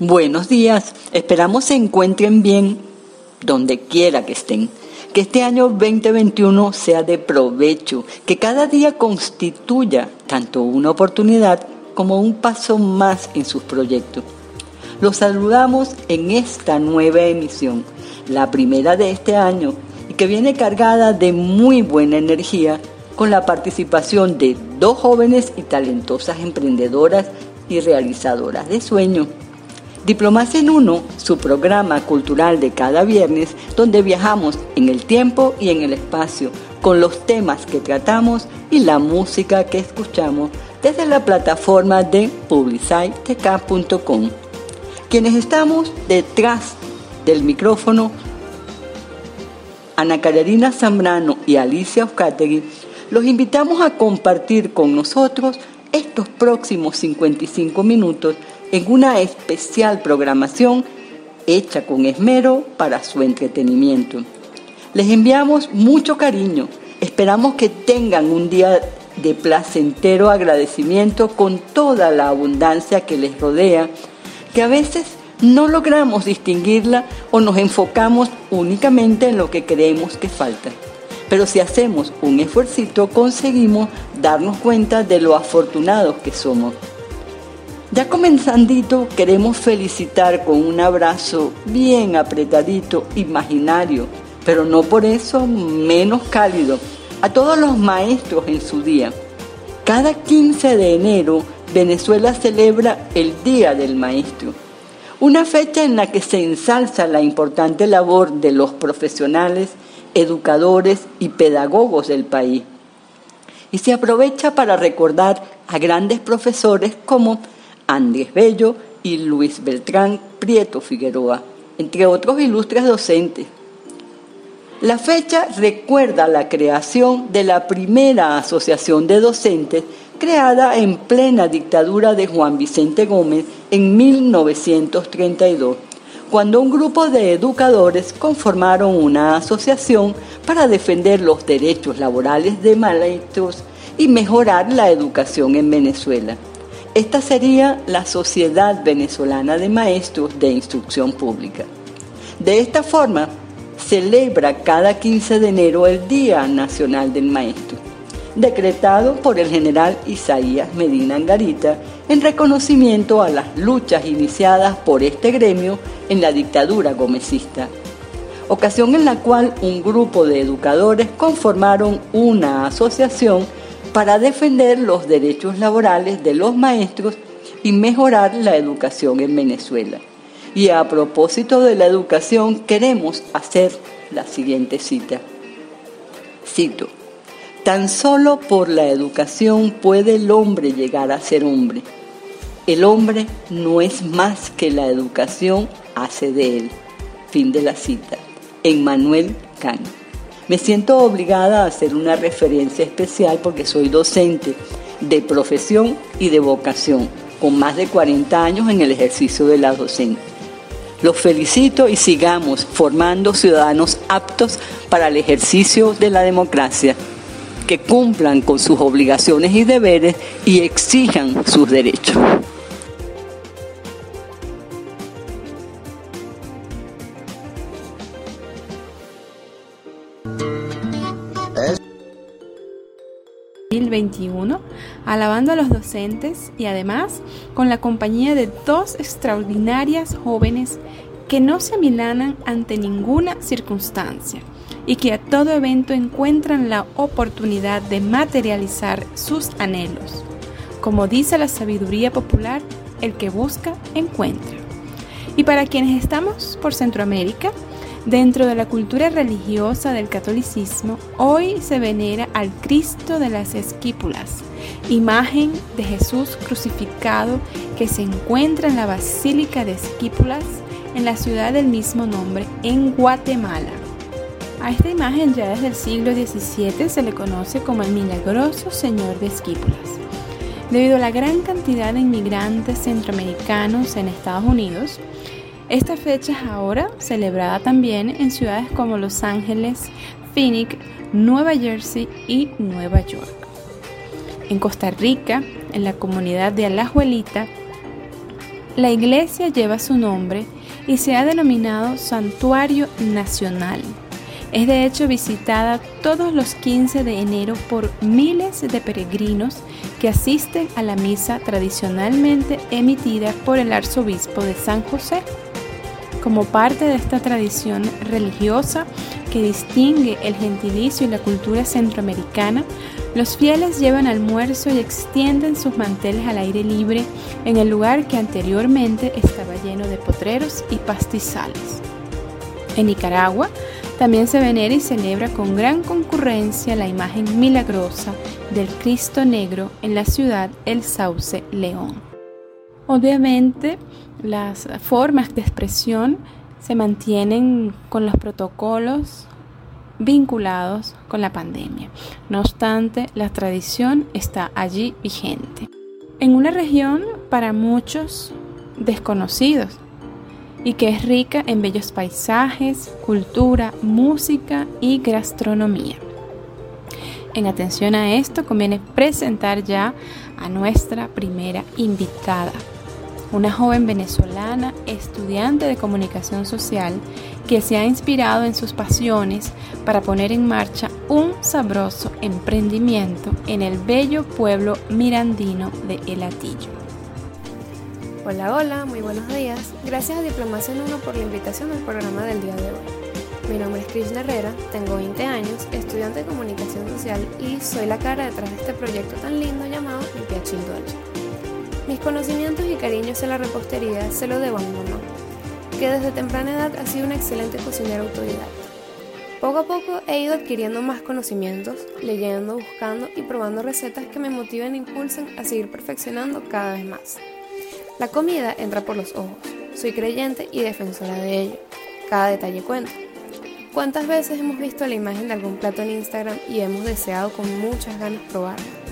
Buenos días, esperamos se encuentren bien donde quiera que estén. Que este año 2021 sea de provecho, que cada día constituya tanto una oportunidad como un paso más en sus proyectos. Los saludamos en esta nueva emisión, la primera de este año, y que viene cargada de muy buena energía con la participación de dos jóvenes y talentosas emprendedoras y realizadoras de sueños. Diplomacia en Uno, su programa cultural de cada viernes, donde viajamos en el tiempo y en el espacio, con los temas que tratamos y la música que escuchamos desde la plataforma de publicitek.com. Quienes estamos detrás del micrófono, Ana Carolina Zambrano y Alicia Oscategui, los invitamos a compartir con nosotros estos próximos 55 minutos en una especial programación hecha con esmero para su entretenimiento. Les enviamos mucho cariño. Esperamos que tengan un día de placentero agradecimiento con toda la abundancia que les rodea, que a veces no logramos distinguirla o nos enfocamos únicamente en lo que creemos que falta. Pero si hacemos un esfuerzo, conseguimos darnos cuenta de lo afortunados que somos. Ya comenzandito, queremos felicitar con un abrazo bien apretadito, imaginario, pero no por eso menos cálido, a todos los maestros en su día. Cada 15 de enero, Venezuela celebra el Día del Maestro, una fecha en la que se ensalza la importante labor de los profesionales educadores y pedagogos del país. Y se aprovecha para recordar a grandes profesores como Andrés Bello y Luis Beltrán Prieto Figueroa, entre otros ilustres docentes. La fecha recuerda la creación de la primera asociación de docentes creada en plena dictadura de Juan Vicente Gómez en 1932 cuando un grupo de educadores conformaron una asociación para defender los derechos laborales de maestros y mejorar la educación en Venezuela. Esta sería la Sociedad Venezolana de Maestros de Instrucción Pública. De esta forma, celebra cada 15 de enero el Día Nacional del Maestro decretado por el general Isaías Medina Angarita en reconocimiento a las luchas iniciadas por este gremio en la dictadura gomecista, ocasión en la cual un grupo de educadores conformaron una asociación para defender los derechos laborales de los maestros y mejorar la educación en Venezuela. Y a propósito de la educación queremos hacer la siguiente cita. Cito. Tan solo por la educación puede el hombre llegar a ser hombre. El hombre no es más que la educación hace de él. Fin de la cita. Emmanuel Kant. Me siento obligada a hacer una referencia especial porque soy docente de profesión y de vocación, con más de 40 años en el ejercicio de la docencia. Los felicito y sigamos formando ciudadanos aptos para el ejercicio de la democracia que cumplan con sus obligaciones y deberes y exijan sus derechos. Alabando a los docentes y además con la compañía de dos extraordinarias jóvenes que no se amilanan ante ninguna circunstancia y que a todo evento encuentran la oportunidad de materializar sus anhelos. Como dice la sabiduría popular, el que busca, encuentra. Y para quienes estamos por Centroamérica, dentro de la cultura religiosa del catolicismo, hoy se venera al Cristo de las Esquípulas, imagen de Jesús crucificado que se encuentra en la Basílica de Esquípulas en la ciudad del mismo nombre, en Guatemala. A esta imagen ya desde el siglo XVII se le conoce como el milagroso Señor de Esquípulas. Debido a la gran cantidad de inmigrantes centroamericanos en Estados Unidos, esta fecha es ahora celebrada también en ciudades como Los Ángeles, Phoenix, Nueva Jersey y Nueva York. En Costa Rica, en la comunidad de Alajuelita, La iglesia lleva su nombre y se ha denominado Santuario Nacional. Es de hecho visitada todos los 15 de enero por miles de peregrinos que asisten a la misa tradicionalmente emitida por el arzobispo de San José. Como parte de esta tradición religiosa que distingue el gentilicio y la cultura centroamericana, los fieles llevan almuerzo y extienden sus manteles al aire libre en el lugar que anteriormente estaba lleno de potreros y pastizales. En Nicaragua también se venera y celebra con gran concurrencia la imagen milagrosa del Cristo Negro en la ciudad El Sauce León. Obviamente, las formas de expresión se mantienen con los protocolos vinculados con la pandemia. No obstante, la tradición está allí vigente. En una región para muchos desconocidos y que es rica en bellos paisajes, cultura, música y gastronomía. En atención a esto, conviene presentar ya a nuestra primera invitada una joven venezolana, estudiante de comunicación social, que se ha inspirado en sus pasiones para poner en marcha un sabroso emprendimiento en el bello pueblo mirandino de El Atillo. Hola, hola, muy buenos días. Gracias a Diplomacia en Uno por la invitación al programa del día de hoy. Mi nombre es Krishna Herrera, tengo 20 años, estudiante de comunicación social y soy la cara detrás de este proyecto tan lindo llamado Mi Piachín mis conocimientos y cariños en la repostería se lo debo a mi mamá, que desde temprana edad ha sido una excelente cocinera autodidacta. Poco a poco he ido adquiriendo más conocimientos, leyendo, buscando y probando recetas que me motiven e impulsen a seguir perfeccionando cada vez más. La comida entra por los ojos. Soy creyente y defensora de ello. Cada detalle cuenta. ¿Cuántas veces hemos visto la imagen de algún plato en Instagram y hemos deseado con muchas ganas probarlo?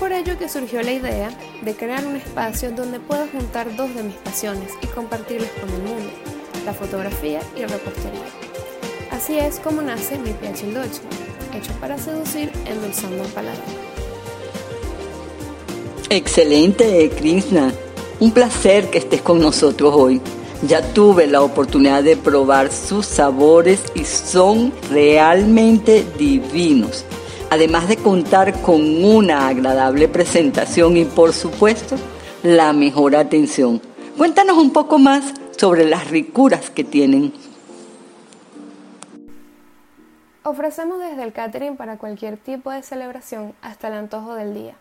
Por ello que surgió la idea de crear un espacio donde pueda juntar dos de mis pasiones y compartirlas con el mundo, la fotografía y la repostería. Así es como nace mi PH Dolce, hecho para seducir endulzando el paladar. Excelente, Krishna. Un placer que estés con nosotros hoy. Ya tuve la oportunidad de probar sus sabores y son realmente divinos además de contar con una agradable presentación y por supuesto la mejor atención. Cuéntanos un poco más sobre las ricuras que tienen. Ofrecemos desde el catering para cualquier tipo de celebración hasta el antojo del día.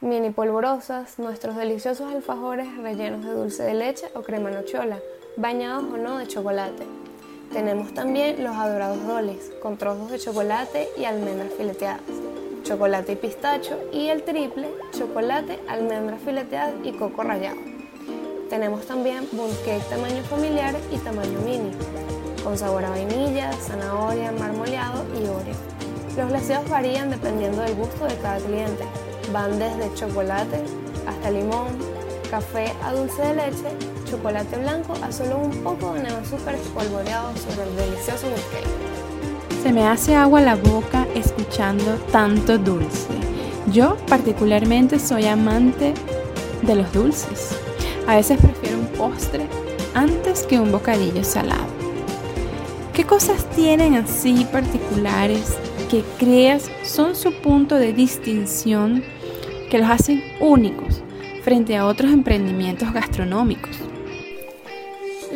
Mini polvorosas, nuestros deliciosos alfajores rellenos de dulce de leche o crema nochola, bañados o no de chocolate tenemos también los adorados doles, con trozos de chocolate y almendras fileteadas, chocolate y pistacho y el triple, chocolate, almendras fileteadas y coco rallado. Tenemos también cake tamaño familiar y tamaño mini, con sabor a vainilla, zanahoria, marmoleado y oreo. Los glaseados varían dependiendo del gusto de cada cliente. Van desde chocolate hasta limón, café a dulce de leche, chocolate blanco a solo un poco de azúcar espolvoreado sobre el delicioso cake. Se me hace agua la boca escuchando tanto dulce. Yo particularmente soy amante de los dulces. A veces prefiero un postre antes que un bocadillo salado. ¿Qué cosas tienen así particulares que creas son su punto de distinción que los hacen únicos frente a otros emprendimientos gastronómicos.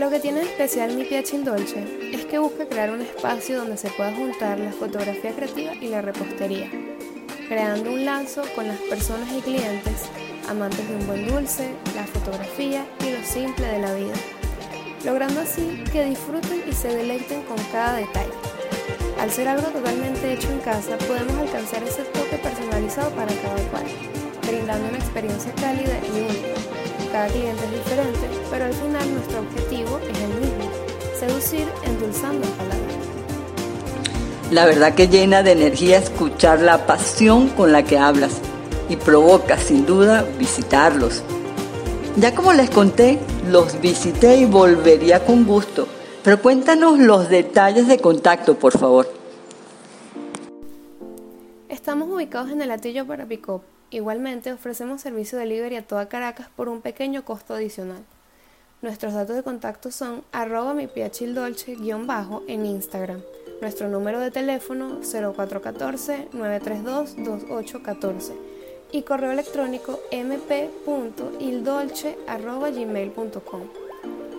Lo que tiene de especial mi Piachin Dolce es que busca crear un espacio donde se pueda juntar la fotografía creativa y la repostería, creando un lazo con las personas y clientes amantes de un buen dulce, la fotografía y lo simple de la vida, logrando así que disfruten y se deleiten con cada detalle. Al ser algo totalmente hecho en casa, podemos alcanzar ese toque personalizado para cada cual brindando una experiencia cálida y única. Cada cliente es diferente, pero al final nuestro objetivo es el mismo, seducir endulzando el paladar. La verdad que llena de energía escuchar la pasión con la que hablas y provoca sin duda visitarlos. Ya como les conté, los visité y volvería con gusto, pero cuéntanos los detalles de contacto, por favor. Estamos ubicados en el Atillo Parapicó, Igualmente ofrecemos servicio de delivery a toda Caracas por un pequeño costo adicional. Nuestros datos de contacto son arroba mi bajo en Instagram. Nuestro número de teléfono 0414-932-2814 y correo electrónico mp.ildolce.gmail.com.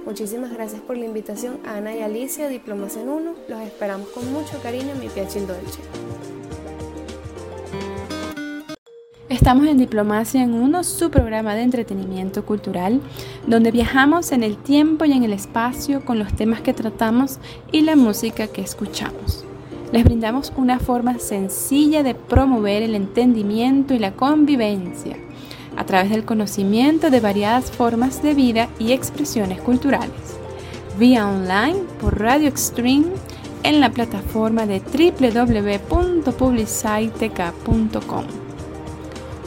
Muchísimas gracias por la invitación a Ana y Alicia, Diplomas en Uno. Los esperamos con mucho cariño en mi Piachil Dolce. Estamos en Diplomacia en Uno, su programa de entretenimiento cultural, donde viajamos en el tiempo y en el espacio con los temas que tratamos y la música que escuchamos. Les brindamos una forma sencilla de promover el entendimiento y la convivencia a través del conocimiento de variadas formas de vida y expresiones culturales. Vía online por Radio Extreme en la plataforma de www.publiciteca.com.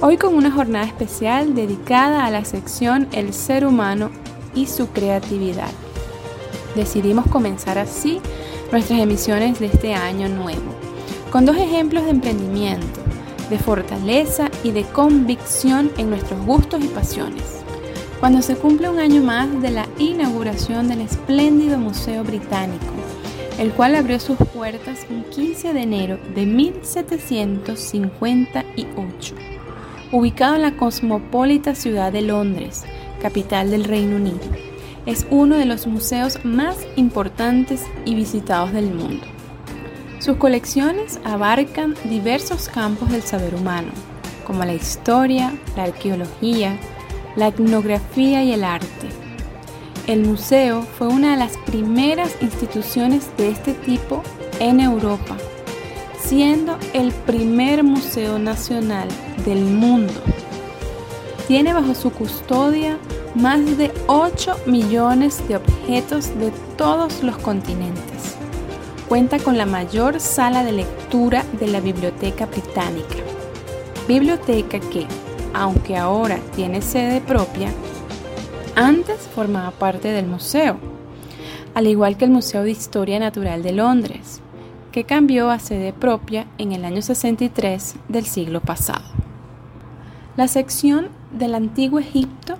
Hoy con una jornada especial dedicada a la sección El ser humano y su creatividad. Decidimos comenzar así nuestras emisiones de este año nuevo, con dos ejemplos de emprendimiento, de fortaleza y de convicción en nuestros gustos y pasiones. Cuando se cumple un año más de la inauguración del espléndido Museo Británico, el cual abrió sus puertas un 15 de enero de 1758 ubicado en la cosmopolita ciudad de Londres, capital del Reino Unido. Es uno de los museos más importantes y visitados del mundo. Sus colecciones abarcan diversos campos del saber humano, como la historia, la arqueología, la etnografía y el arte. El museo fue una de las primeras instituciones de este tipo en Europa siendo el primer museo nacional del mundo. Tiene bajo su custodia más de 8 millones de objetos de todos los continentes. Cuenta con la mayor sala de lectura de la Biblioteca Británica. Biblioteca que, aunque ahora tiene sede propia, antes formaba parte del museo, al igual que el Museo de Historia Natural de Londres, que cambió a sede propia en el año 63 del siglo pasado. La sección del Antiguo Egipto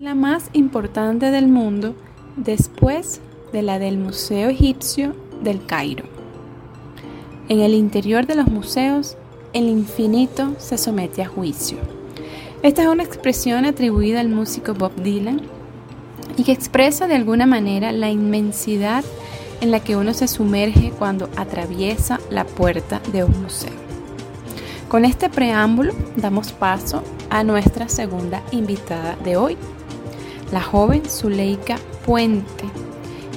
la más importante del mundo después de la del Museo Egipcio del Cairo. En el interior de los museos, el infinito se somete a juicio. Esta es una expresión atribuida al músico Bob Dylan y que expresa de alguna manera la inmensidad en la que uno se sumerge cuando atraviesa la puerta de un museo. Con este preámbulo damos paso a nuestra segunda invitada de hoy, la joven Zuleika Puente,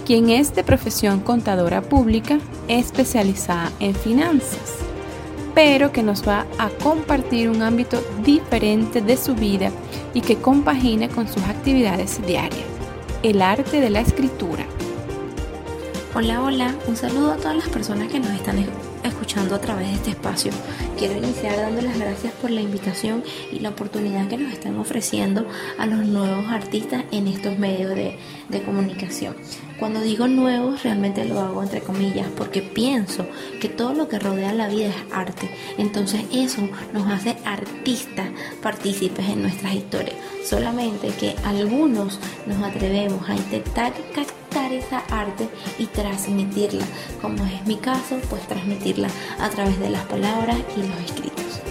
quien es de profesión contadora pública especializada en finanzas, pero que nos va a compartir un ámbito diferente de su vida y que compagina con sus actividades diarias, el arte de la escritura. Hola, hola, un saludo a todas las personas que nos están escuchando a través de este espacio. Quiero iniciar dando las gracias por la invitación y la oportunidad que nos están ofreciendo a los nuevos artistas en estos medios de, comunicación. Cuando digo nuevos, realmente lo hago entre comillas porque pienso que todo lo que rodea la vida es arte. Entonces eso nos hace artistas partícipes en nuestras historias. Solamente que algunos nos atrevemos a intentar captar esa arte y transmitirla. Como es mi caso, pues transmitirla a través de las palabras y los escritos.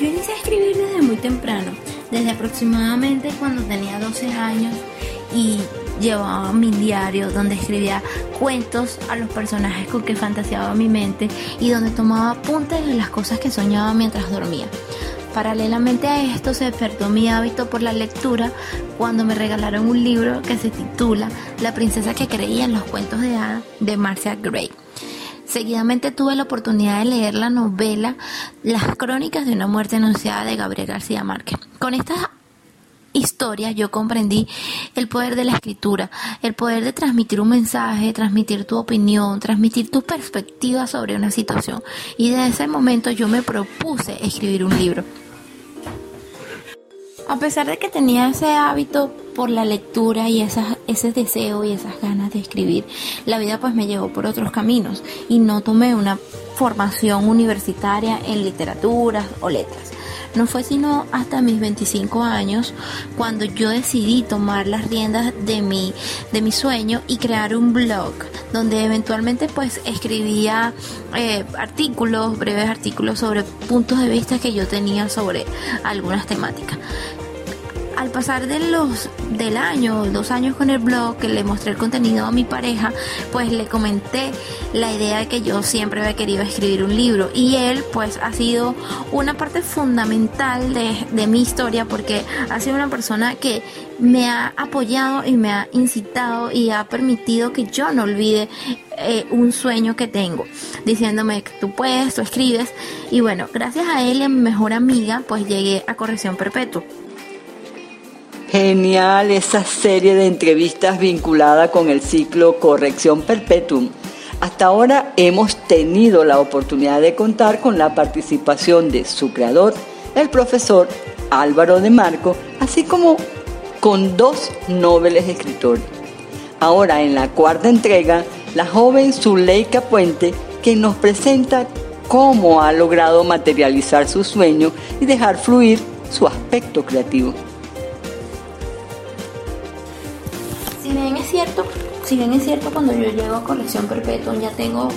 Yo inicié a escribir desde muy temprano, desde aproximadamente cuando tenía 12 años y llevaba mi diario donde escribía cuentos a los personajes con que fantaseaba mi mente y donde tomaba apuntes de las cosas que soñaba mientras dormía. Paralelamente a esto se despertó mi hábito por la lectura cuando me regalaron un libro que se titula La princesa que creía en los cuentos de hadas de Marcia Gray. Seguidamente tuve la oportunidad de leer la novela Las crónicas de una muerte anunciada de Gabriel García Márquez. Con estas historia yo comprendí el poder de la escritura, el poder de transmitir un mensaje, transmitir tu opinión, transmitir tu perspectiva sobre una situación. Y de ese momento yo me propuse escribir un libro. A pesar de que tenía ese hábito por la lectura y ese deseo y esas ganas de escribir, la vida pues me llevó por otros caminos y no tomé una formación universitaria en literatura o letras. No fue sino hasta mis 25 años cuando yo decidí tomar las riendas de mi, de mi sueño y crear un blog donde eventualmente pues escribía eh, artículos, breves artículos sobre puntos de vista que yo tenía sobre algunas temáticas al pasar de los del año, dos años con el blog, que le mostré el contenido a mi pareja, pues le comenté la idea de que yo siempre había querido escribir un libro y él pues ha sido una parte fundamental de, mi historia porque ha sido una persona que me ha apoyado y me ha incitado y ha permitido que yo no olvide eh, un sueño que tengo, diciéndome que tú puedes, tú escribes. Y bueno, gracias a él y a mi mejor amiga, pues llegué a Corrección Perpetua. Genial esa serie de entrevistas vinculada con el ciclo Corrección Perpetuum. Hasta ahora hemos tenido la oportunidad de contar con la participación de su creador, el profesor Álvaro de Marco, así como con dos nobles escritores. Ahora en la cuarta entrega, la joven Zuleika Puente, que nos presenta cómo ha logrado materializar su sueño y dejar fluir su aspecto creativo. Si bien es cierto cuando yo llego a colección perpetua ya tengo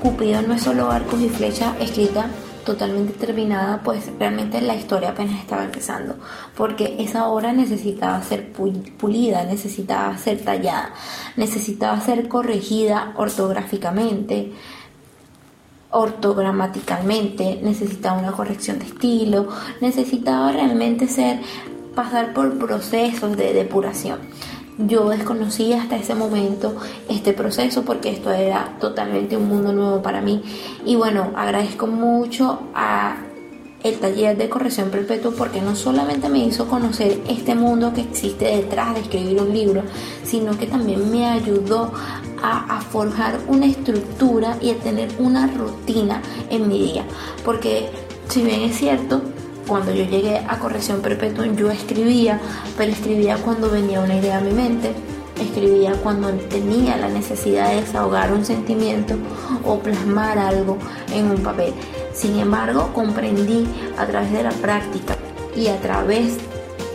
Cupido no es solo arcos y flechas escrita totalmente terminada, pues realmente la historia apenas estaba empezando, porque esa obra necesitaba ser pulida, necesitaba ser tallada, necesitaba ser corregida ortográficamente, ortogramáticamente, necesitaba una corrección de estilo, necesitaba realmente ser pasar por procesos de depuración. Yo desconocía hasta ese momento este proceso porque esto era totalmente un mundo nuevo para mí. Y bueno, agradezco mucho a el taller de corrección perpetua porque no solamente me hizo conocer este mundo que existe detrás de escribir un libro, sino que también me ayudó a, a, forjar una estructura y a tener una rutina en mi día. Porque si bien es cierto, cuando yo llegué a corrección perpetua yo escribía, pero escribía cuando venía una idea a mi mente, escribía cuando tenía la necesidad de desahogar un sentimiento o plasmar algo en un papel. Sin embargo, comprendí a través de la práctica y a través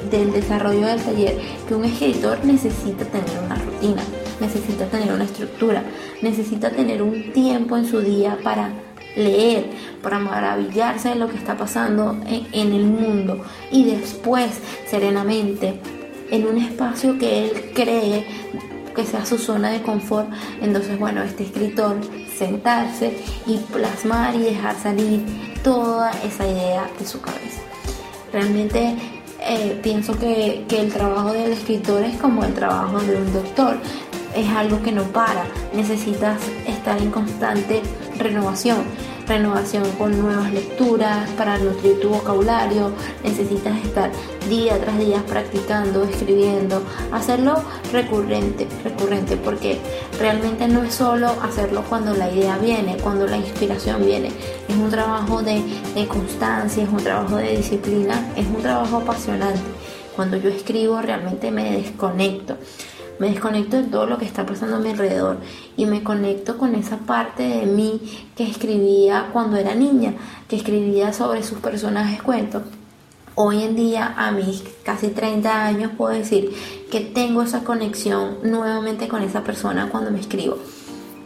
del desarrollo del taller que un escritor necesita tener una rutina, necesita tener una estructura, necesita tener un tiempo en su día para leer, para maravillarse de lo que está pasando en, el mundo. Y después serenamente en un espacio que él cree que sea su zona de confort, entonces bueno, este escritor sentarse y plasmar y dejar salir toda esa idea de su cabeza. Realmente eh, pienso que, que el trabajo del escritor es como el trabajo de un doctor, es algo que no para, necesitas estar en constante renovación renovación con nuevas lecturas, para nutrir tu vocabulario, necesitas estar día tras día practicando, escribiendo, hacerlo recurrente, recurrente, porque realmente no es solo hacerlo cuando la idea viene, cuando la inspiración viene, es un trabajo de, de constancia, es un trabajo de disciplina, es un trabajo apasionante. Cuando yo escribo realmente me desconecto me desconecto de todo lo que está pasando a mi alrededor y me conecto con esa parte de mí que escribía cuando era niña, que escribía sobre sus personajes cuentos. Hoy en día, a mis casi 30 años, puedo decir que tengo esa conexión nuevamente con esa persona cuando me escribo.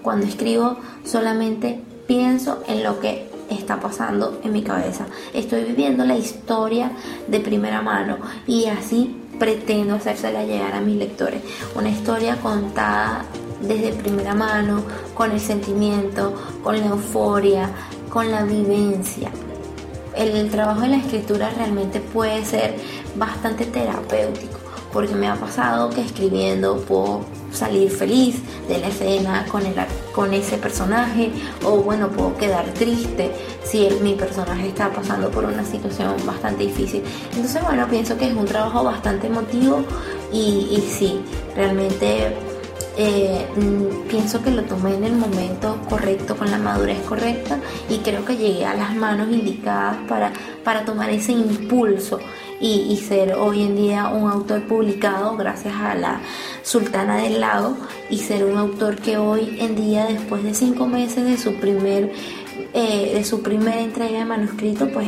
Cuando escribo solamente pienso en lo que está pasando en mi cabeza. Estoy viviendo la historia de primera mano y así pretendo hacérsela llegar a mis lectores. Una historia contada desde primera mano, con el sentimiento, con la euforia, con la vivencia. El, trabajo de la escritura realmente puede ser bastante terapéutico, porque me ha pasado que escribiendo puedo salir feliz de la escena con, el, con ese personaje o bueno, puedo quedar triste si mi personaje está pasando por una situación bastante difícil. Entonces bueno, pienso que es un trabajo bastante emotivo y, sí, realmente eh, mm, pienso que lo tomé en el momento correcto, con la madurez correcta y creo que llegué a las manos indicadas para, para tomar ese impulso y, ser hoy en día un autor publicado gracias a la Sultana del Lago y ser un autor que hoy en día después de cinco meses de su primer eh, de su primera entrega de manuscrito pues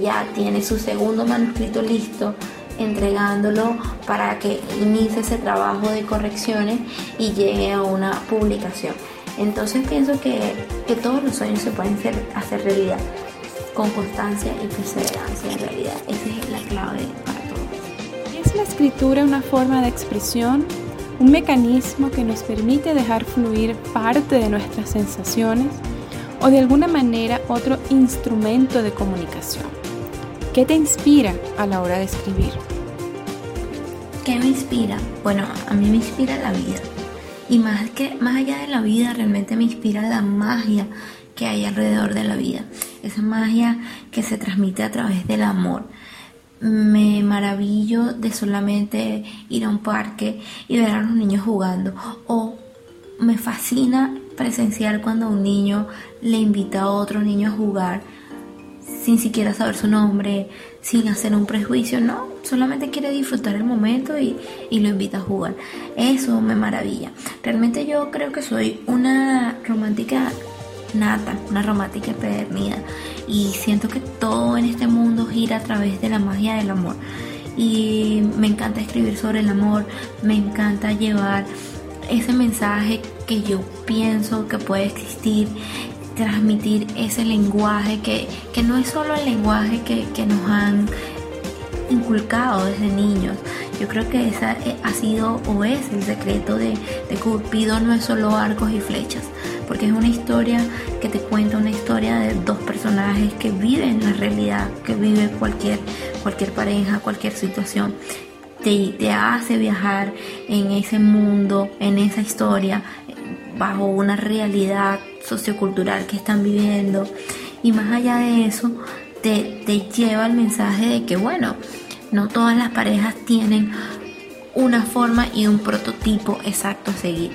ya tiene su segundo manuscrito listo entregándolo para que inicie ese trabajo de correcciones y llegue a una publicación. Entonces pienso que, todos los sueños se pueden hacer, realidad con constancia y perseverancia en realidad. Esa es la clave para todo. ¿Es la escritura una forma de expresión? ¿Un mecanismo que nos permite dejar fluir parte de nuestras sensaciones? ¿O de alguna manera otro instrumento de comunicación? ¿Qué te inspira a la hora de escribir? ¿Qué me inspira? Bueno, a mí me inspira la vida. Y más, que, más allá de la vida, realmente me inspira la magia que hay alrededor de la vida. Esa magia que se transmite a través del amor. Me maravillo de solamente ir a un parque y ver a los niños jugando. O me fascina presenciar cuando un niño le invita a otro niño a jugar sin siquiera saber su nombre, sin hacer un prejuicio, no, solamente quiere disfrutar el momento y, lo invita a jugar. Eso me maravilla. Realmente yo creo que soy una romántica nata, una romántica empedernida y siento que todo en este mundo gira a través de la magia del amor. Y me encanta escribir sobre el amor, me encanta llevar ese mensaje que yo pienso que puede existir transmitir ese lenguaje que, no es solo el lenguaje que, nos han inculcado desde niños. Yo creo que esa eh, ha sido o es el secreto de, de Cupido, no es solo arcos y flechas, porque es una historia que te cuenta una historia de dos personajes que viven la realidad, que vive cualquier, cualquier pareja, cualquier situación. Te, te hace viajar en ese mundo, en esa historia, bajo una realidad sociocultural que están viviendo. Y más allá de eso, te, te lleva el mensaje de que, bueno, no todas las parejas tienen una forma y un prototipo exacto a seguir.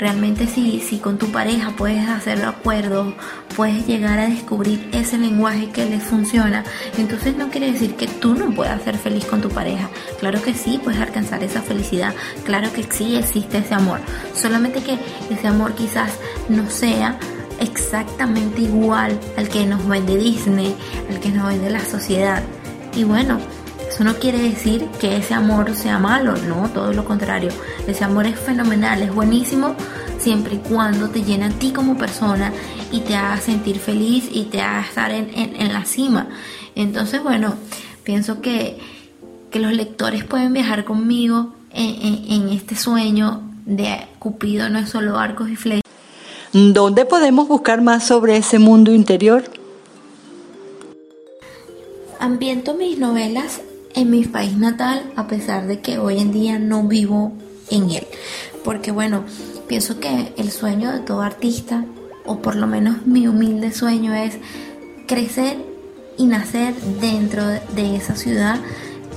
Realmente si, si con tu pareja puedes hacer acuerdos, puedes llegar a descubrir ese lenguaje que les funciona, entonces no quiere decir que tú no puedas ser feliz con tu pareja. Claro que sí, puedes alcanzar esa felicidad. Claro que sí existe ese amor. Solamente que ese amor quizás no sea exactamente igual al que nos vende Disney, al que nos vende la sociedad. Y bueno, eso no quiere decir que ese amor sea malo, no, todo lo contrario. Ese amor es fenomenal, es buenísimo siempre y cuando te llena a ti como persona y te haga sentir feliz y te haga estar en, la cima. Entonces, bueno, pienso que, los lectores pueden viajar conmigo en, en este sueño de Cupido, no es solo arcos y flechas. ¿Dónde podemos buscar más sobre ese mundo interior? Ambiento mis novelas en mi país natal, a pesar de que hoy en día no vivo en él. Porque bueno, pienso que el sueño de todo artista, o por lo menos mi humilde sueño es crecer y nacer dentro de esa ciudad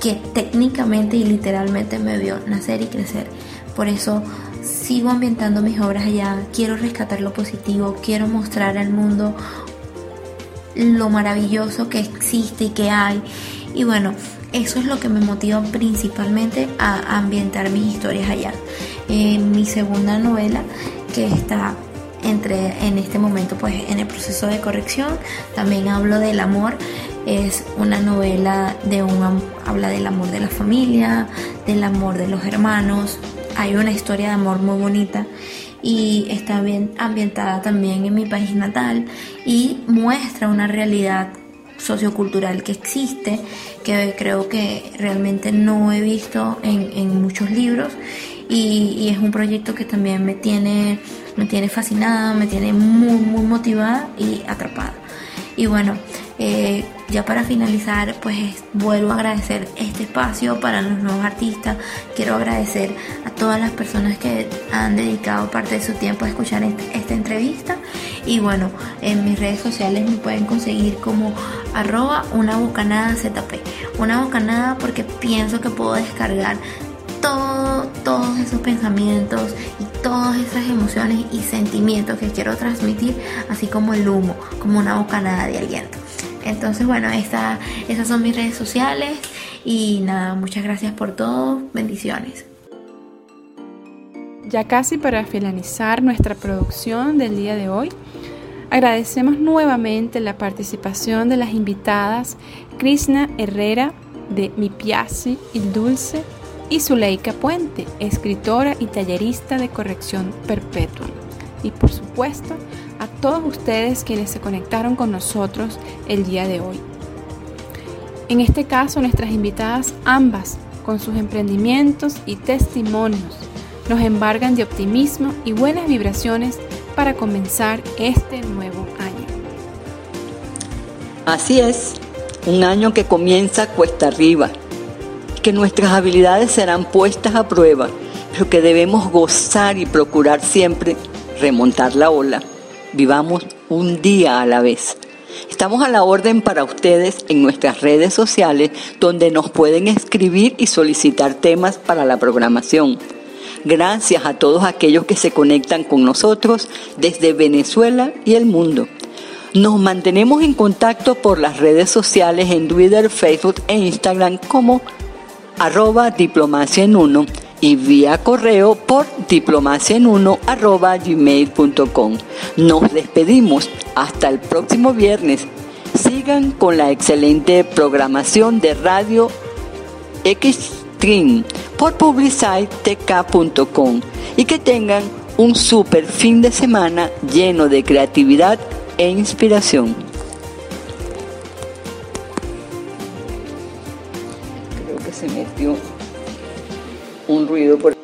que técnicamente y literalmente me vio nacer y crecer. Por eso sigo ambientando mis obras allá, quiero rescatar lo positivo, quiero mostrar al mundo lo maravilloso que existe y que hay. Y bueno, eso es lo que me motiva principalmente a ambientar mis historias allá. En mi segunda novela, que está entre en este momento pues en el proceso de corrección, también hablo del amor. Es una novela de un habla del amor de la familia, del amor de los hermanos. Hay una historia de amor muy bonita y está bien ambientada también en mi país natal y muestra una realidad sociocultural que existe, que creo que realmente no he visto en, muchos libros y, es un proyecto que también me tiene, me tiene fascinada, me tiene muy, muy motivada y atrapada. Y bueno, eh, ya para finalizar, pues vuelvo a agradecer este espacio para los nuevos artistas. Quiero agradecer a todas las personas que han dedicado parte de su tiempo a escuchar esta entrevista. Y bueno, en mis redes sociales me pueden conseguir como arroba una bocanada ZP. Una bocanada porque pienso que puedo descargar todo, todos esos pensamientos y todas esas emociones y sentimientos que quiero transmitir, así como el humo, como una bocanada de aliento. Entonces, bueno, esas son mis redes sociales Y nada, muchas gracias por todo. Bendiciones. Ya casi para finalizar nuestra producción del día de hoy, agradecemos nuevamente la participación de las invitadas Krishna Herrera de Mi Piazzi Il Dulce y Zuleika Puente, escritora y tallerista de corrección perpetua. Y por supuesto, a todos ustedes quienes se conectaron con nosotros el día de hoy. En este caso, nuestras invitadas ambas, con sus emprendimientos y testimonios, nos embargan de optimismo y buenas vibraciones para comenzar este nuevo año. Así es, un año que comienza cuesta arriba, que nuestras habilidades serán puestas a prueba, pero que debemos gozar y procurar siempre remontar la ola. Vivamos un día a la vez. Estamos a la orden para ustedes en nuestras redes sociales donde nos pueden escribir y solicitar temas para la programación. Gracias a todos aquellos que se conectan con nosotros desde Venezuela y el mundo. Nos mantenemos en contacto por las redes sociales en Twitter, Facebook e Instagram como arroba diplomacia en uno y vía correo por diplomacia en uno arroba gmail.com. Nos despedimos hasta el próximo viernes. Sigan con la excelente programación de Radio Xstream por publicitek.com y que tengan un super fin de semana lleno de creatividad e inspiración. un ruido por